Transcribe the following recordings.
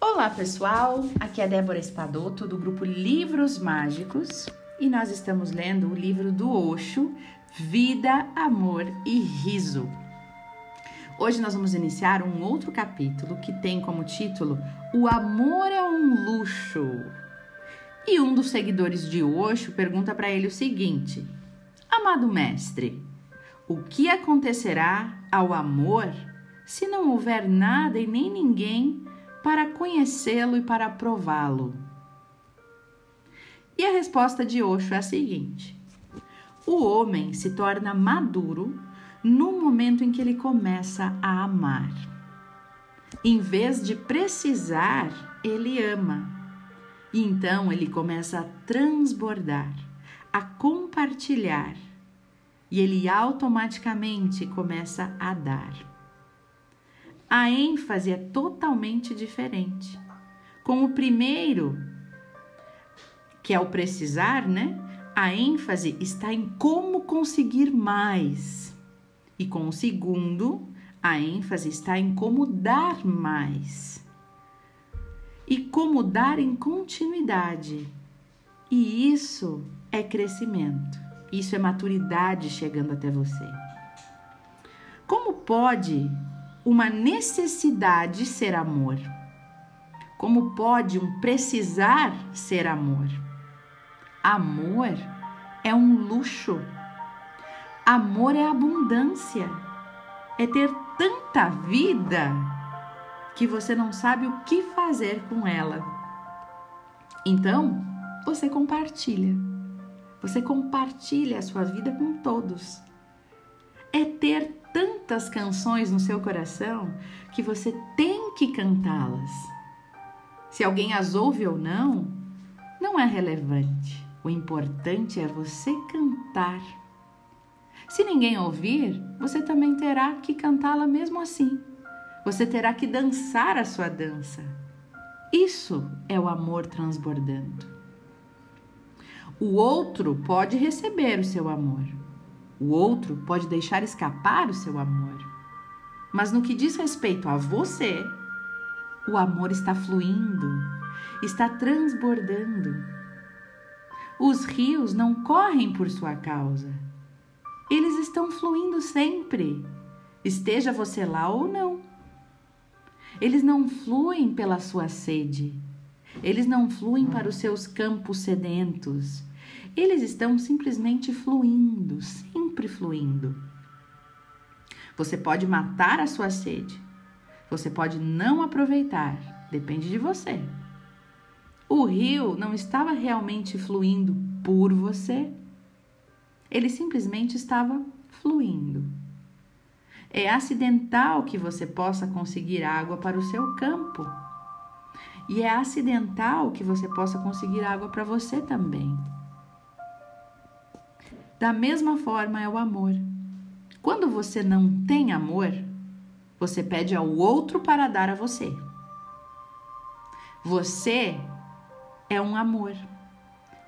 Olá pessoal, aqui é Débora Espadoto do grupo Livros Mágicos e nós estamos lendo o livro do Osho, Vida, Amor e Riso. Hoje nós vamos iniciar um outro capítulo que tem como título O Amor é um Luxo. E um dos seguidores de Osho pergunta para ele o seguinte: Amado mestre, o que acontecerá ao amor se não houver nada e nem ninguém para conhecê-lo e para prová-lo? E a resposta de Osho é a seguinte: o homem se torna maduro no momento em que ele começa a amar. Em vez de precisar, ele ama. E então ele começa a transbordar, a compartilhar. E ele automaticamente começa a dar. A ênfase é totalmente diferente. Com o primeiro, que é o precisar, né? A ênfase está em como conseguir mais. E com o segundo, a ênfase está em como dar mais. E como dar em continuidade. E isso é crescimento. Isso é maturidade chegando até você. Como pode uma necessidade ser amor? Como pode um precisar ser amor? Amor é um luxo. Amor é abundância. É ter tanta vida que você não sabe o que fazer com ela. Então, você compartilha. Você compartilha a sua vida com todos. É ter tantas canções no seu coração que você tem que cantá-las. Se alguém as ouve ou não, não é relevante. O importante é você cantar. Se ninguém ouvir, você também terá que cantá-la mesmo assim. Você terá que dançar a sua dança. Isso é o amor transbordando. O outro pode receber o seu amor. O outro pode deixar escapar o seu amor. Mas no que diz respeito a você, o amor está fluindo, está transbordando. Os rios não correm por sua causa. Eles estão fluindo sempre, esteja você lá ou não. Eles não fluem pela sua sede. Eles não fluem para os seus campos sedentos. Eles estão simplesmente fluindo, sempre fluindo. Você pode matar a sua sede. Você pode não aproveitar. Depende de você. O rio não estava realmente fluindo por você, ele simplesmente estava fluindo. É acidental que você possa conseguir água para o seu campo. E é acidental que você possa conseguir água para você também. Da mesma forma é o amor. Quando você não tem amor, você pede ao outro para dar a você. Você é um amor.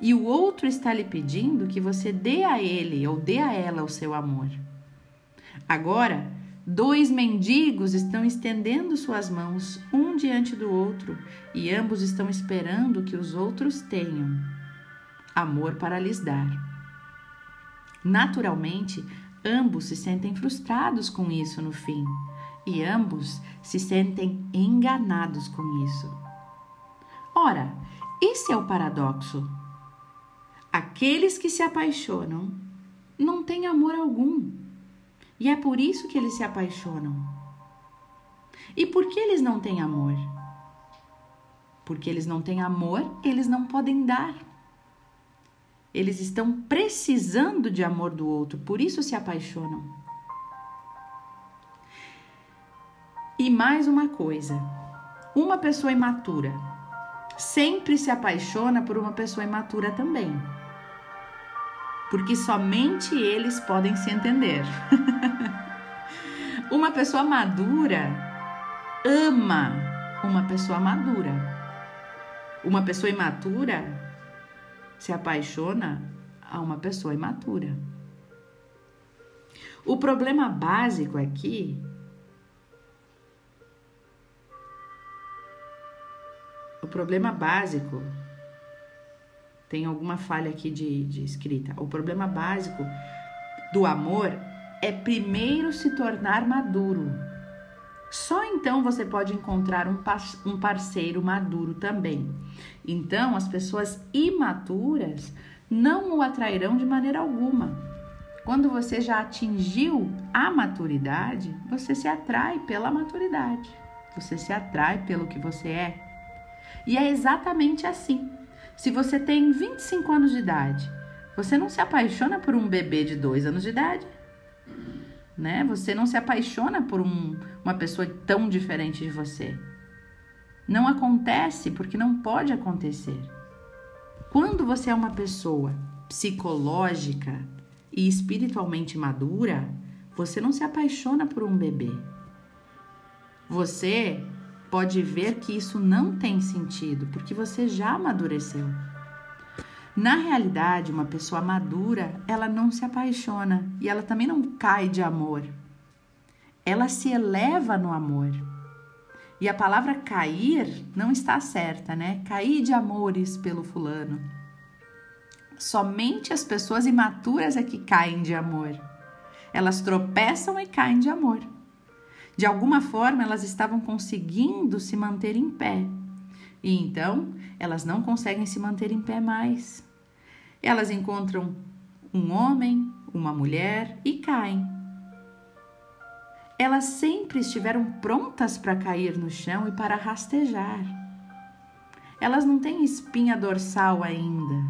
E o outro está lhe pedindo que você dê a ele ou dê a ela o seu amor. Agora, dois mendigos estão estendendo suas mãos um diante do outro e ambos estão esperando que os outros tenham amor para lhes dar. Naturalmente, ambos se sentem frustrados com isso no fim e ambos se sentem enganados com isso. Ora, esse é o paradoxo. Aqueles que se apaixonam não têm amor algum. E é por isso que eles se apaixonam. E por que eles não têm amor? Porque eles não têm amor, eles não podem dar. Eles estão precisando de amor do outro, por isso se apaixonam. E mais uma coisa: uma pessoa imatura sempre se apaixona por uma pessoa imatura também. Porque somente eles podem se entender. uma pessoa madura ama uma pessoa madura. Uma pessoa imatura se apaixona a uma pessoa imatura. O problema básico aqui o problema básico tem alguma falha aqui de, de escrita. O problema básico do amor é primeiro se tornar maduro. Só então você pode encontrar um, parceiro maduro também. Então, as pessoas imaturas não o atrairão de maneira alguma. Quando você já atingiu a maturidade, você se atrai pela maturidade. Você se atrai pelo que você é. E é exatamente assim. Se você tem 25 anos de idade, você não se apaixona por um bebê de 2 anos de idade né? Você não se apaixona por um, uma pessoa tão diferente de você. Não acontece porque não pode acontecer. Quando você é uma pessoa psicológica e espiritualmente madura, você não se apaixona por um bebê. Você pode ver que isso não tem sentido porque você já amadureceu. Na realidade, uma pessoa madura, ela não se apaixona e ela também não cai de amor. Ela se eleva no amor. E a palavra cair não está certa, né? Cair de amores pelo fulano. Somente as pessoas imaturas é que caem de amor. Elas tropeçam e caem de amor. De alguma forma, elas estavam conseguindo se manter em pé. E então, elas não conseguem se manter em pé mais. Elas encontram um homem, uma mulher e caem. Elas sempre estiveram prontas para cair no chão e para rastejar. Elas não têm espinha dorsal ainda.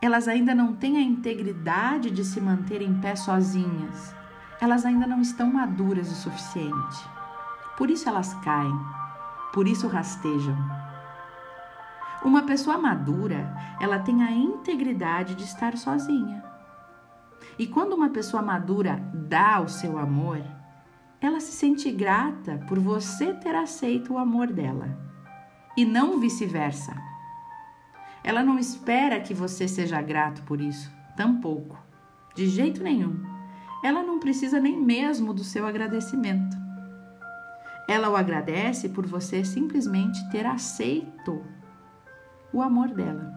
Elas ainda não têm a integridade de se manter em pé sozinhas. Elas ainda não estão maduras o suficiente. Por isso elas caem, por isso rastejam. Uma pessoa madura, ela tem a integridade de estar sozinha. E quando uma pessoa madura dá o seu amor, ela se sente grata por você ter aceito o amor dela e não vice-versa. Ela não espera que você seja grato por isso, tampouco, de jeito nenhum. Ela não precisa nem mesmo do seu agradecimento. Ela o agradece por você simplesmente ter aceito o amor dela.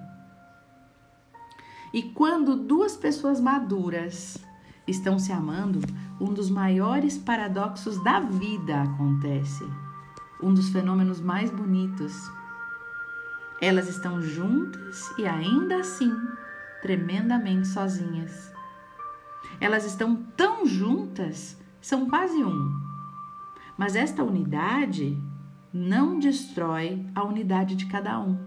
E quando duas pessoas maduras estão se amando, um dos maiores paradoxos da vida acontece. Um dos fenômenos mais bonitos. Elas estão juntas e ainda assim tremendamente sozinhas. Elas estão tão juntas, são quase um. Mas esta unidade não destrói a unidade de cada um.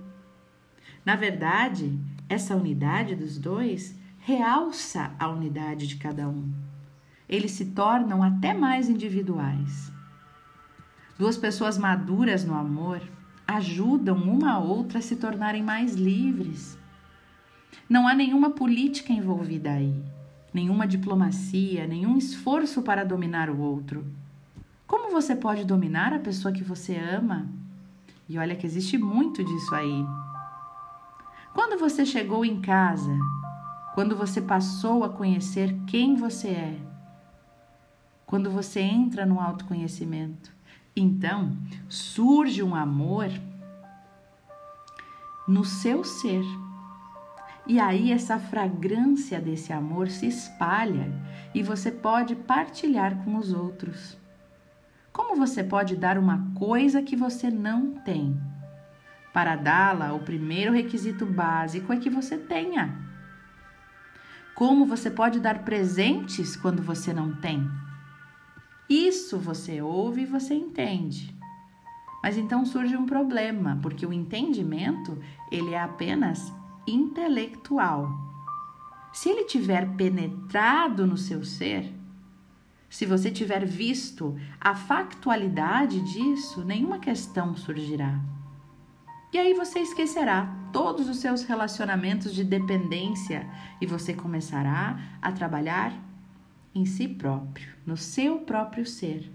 Na verdade, essa unidade dos dois realça a unidade de cada um. Eles se tornam até mais individuais. Duas pessoas maduras no amor ajudam uma a outra a se tornarem mais livres. Não há nenhuma política envolvida aí, nenhuma diplomacia, nenhum esforço para dominar o outro. Como você pode dominar a pessoa que você ama? E olha que existe muito disso aí. Quando você chegou em casa, quando você passou a conhecer quem você é, quando você entra no autoconhecimento, então surge um amor no seu ser. E aí essa fragrância desse amor se espalha e você pode partilhar com os outros. Como você pode dar uma coisa que você não tem? Para dá-la, o primeiro requisito básico é que você tenha. Como você pode dar presentes quando você não tem? Isso você ouve e você entende. Mas então surge um problema, porque o entendimento, ele é apenas intelectual. Se ele tiver penetrado no seu ser, se você tiver visto a factualidade disso, nenhuma questão surgirá. E aí você esquecerá todos os seus relacionamentos de dependência e você começará a trabalhar em si próprio, no seu próprio ser,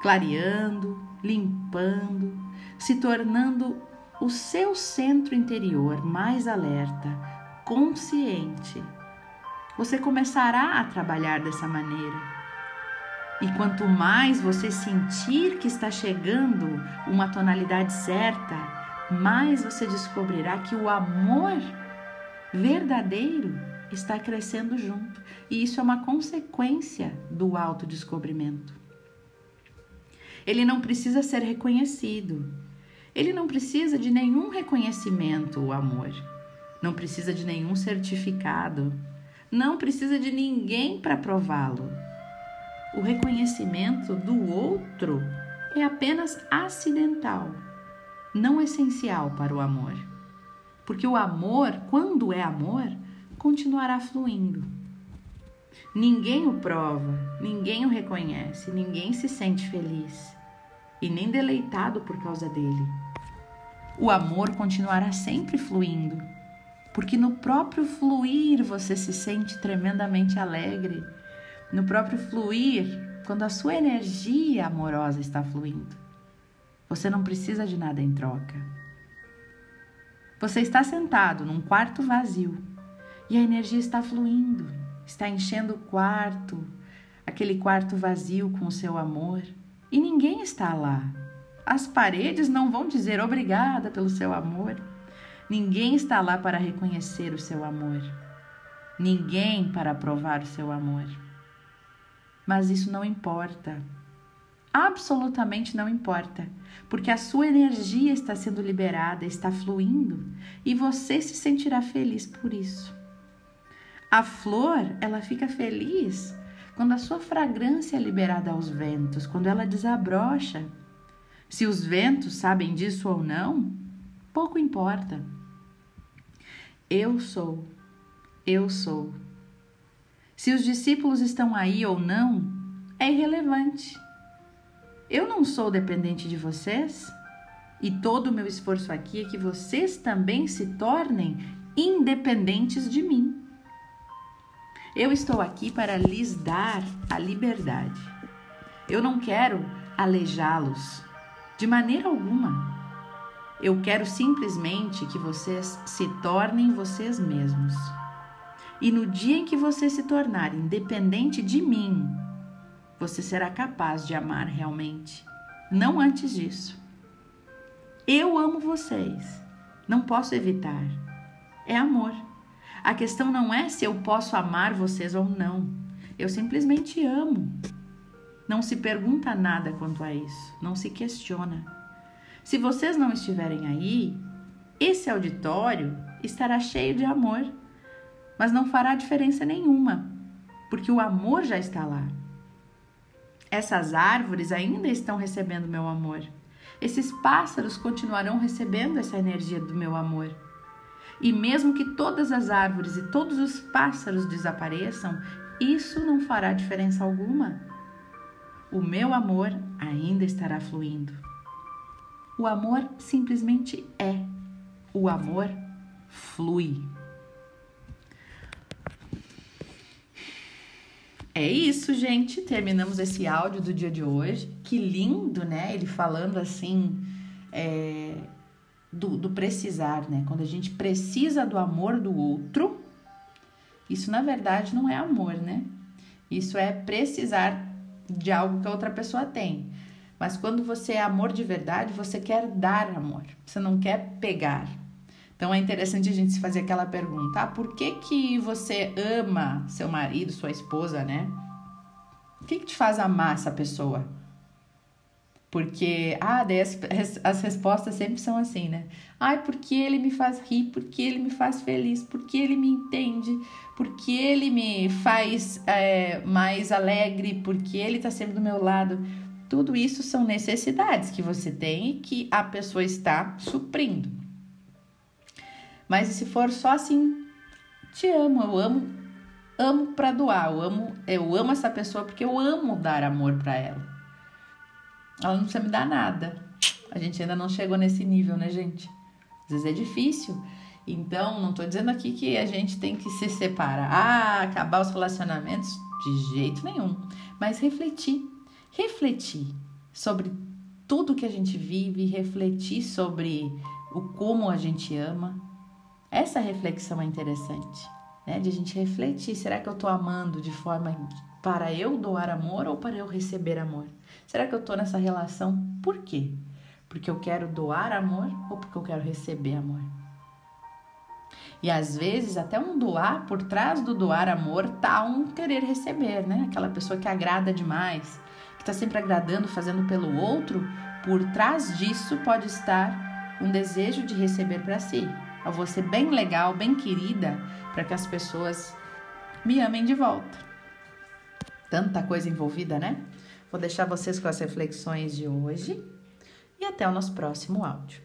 clareando, limpando, se tornando o seu centro interior mais alerta, consciente. Você começará a trabalhar dessa maneira. E quanto mais você sentir que está chegando uma tonalidade certa, mais você descobrirá que o amor verdadeiro está crescendo junto. E isso é uma consequência do autodescobrimento. Ele não precisa ser reconhecido. Ele não precisa de nenhum reconhecimento, o amor. Não precisa de nenhum certificado. Não precisa de ninguém para prová-lo. O reconhecimento do outro é apenas acidental, não essencial para o amor. Porque o amor, quando é amor, continuará fluindo. Ninguém o prova, ninguém o reconhece, ninguém se sente feliz e nem deleitado por causa dele. O amor continuará sempre fluindo, porque no próprio fluir você se sente tremendamente alegre, no próprio fluir, quando a sua energia amorosa está fluindo. Você não precisa de nada em troca. Você está sentado num quarto vazio e a energia está fluindo, está enchendo o quarto, aquele quarto vazio com o seu amor, e ninguém está lá. As paredes não vão dizer obrigada pelo seu amor. Ninguém está lá para reconhecer o seu amor. Ninguém para aprovar o seu amor. Mas isso não importa. Absolutamente não importa, porque a sua energia está sendo liberada, está fluindo e você se sentirá feliz por isso. A flor, ela fica feliz quando a sua fragrância é liberada aos ventos, quando ela desabrocha. Se os ventos sabem disso ou não, pouco importa. Eu sou, eu sou. Se os discípulos estão aí ou não, é irrelevante. Eu não sou dependente de vocês e todo o meu esforço aqui é que vocês também se tornem independentes de mim. Eu estou aqui para lhes dar a liberdade. Eu não quero aleijá-los de maneira alguma. Eu quero simplesmente que vocês se tornem vocês mesmos. E no dia em que você se tornar independente de mim, você será capaz de amar realmente. Não antes disso. Eu amo vocês. Não posso evitar. É amor. A questão não é se eu posso amar vocês ou não. Eu simplesmente amo. Não se pergunta nada quanto a isso, não se questiona. Se vocês não estiverem aí, esse auditório estará cheio de amor, mas não fará diferença nenhuma, porque o amor já está lá. Essas árvores ainda estão recebendo meu amor. Esses pássaros continuarão recebendo essa energia do meu amor. E mesmo que todas as árvores e todos os pássaros desapareçam, isso não fará diferença alguma. O meu amor ainda estará fluindo. O amor simplesmente é. O amor flui. É isso, gente. Terminamos esse áudio do dia de hoje. Que lindo, né? Ele falando assim. É, do, do precisar, né? Quando a gente precisa do amor do outro, isso na verdade não é amor, né? Isso é precisar de algo que a outra pessoa tem. Mas quando você é amor de verdade, você quer dar amor, você não quer pegar. Então é interessante a gente se fazer aquela pergunta: ah, por que, que você ama seu marido, sua esposa, né? O que, que te faz amar essa pessoa? Porque, ah, daí as, as respostas sempre são assim, né? Ai, porque ele me faz rir, porque ele me faz feliz, porque ele me entende, porque ele me faz é, mais alegre, porque ele tá sempre do meu lado. Tudo isso são necessidades que você tem e que a pessoa está suprindo. Mas se for só assim, te amo, eu amo, amo para doar, eu amo, eu amo essa pessoa porque eu amo dar amor para ela. Ela não precisa me dar nada. A gente ainda não chegou nesse nível, né, gente? Às vezes é difícil. Então, não tô dizendo aqui que a gente tem que se separar, ah, acabar os relacionamentos, de jeito nenhum. Mas refletir, refletir sobre tudo que a gente vive, refletir sobre o como a gente ama. Essa reflexão é interessante, né? De a gente refletir, será que eu tô amando de forma Para eu doar amor ou para eu receber amor? Será que eu estou nessa relação por quê? Porque eu quero doar amor ou porque eu quero receber amor? E às vezes, até um doar, por trás do doar amor, tá um querer receber, né? Aquela pessoa que agrada demais, que tá sempre agradando, fazendo pelo outro, por trás disso pode estar um desejo de receber para si. Vou ser bem legal, bem querida, para que as pessoas me amem de volta. Tanta coisa envolvida, né? Vou deixar vocês com as reflexões de hoje e até o nosso próximo áudio.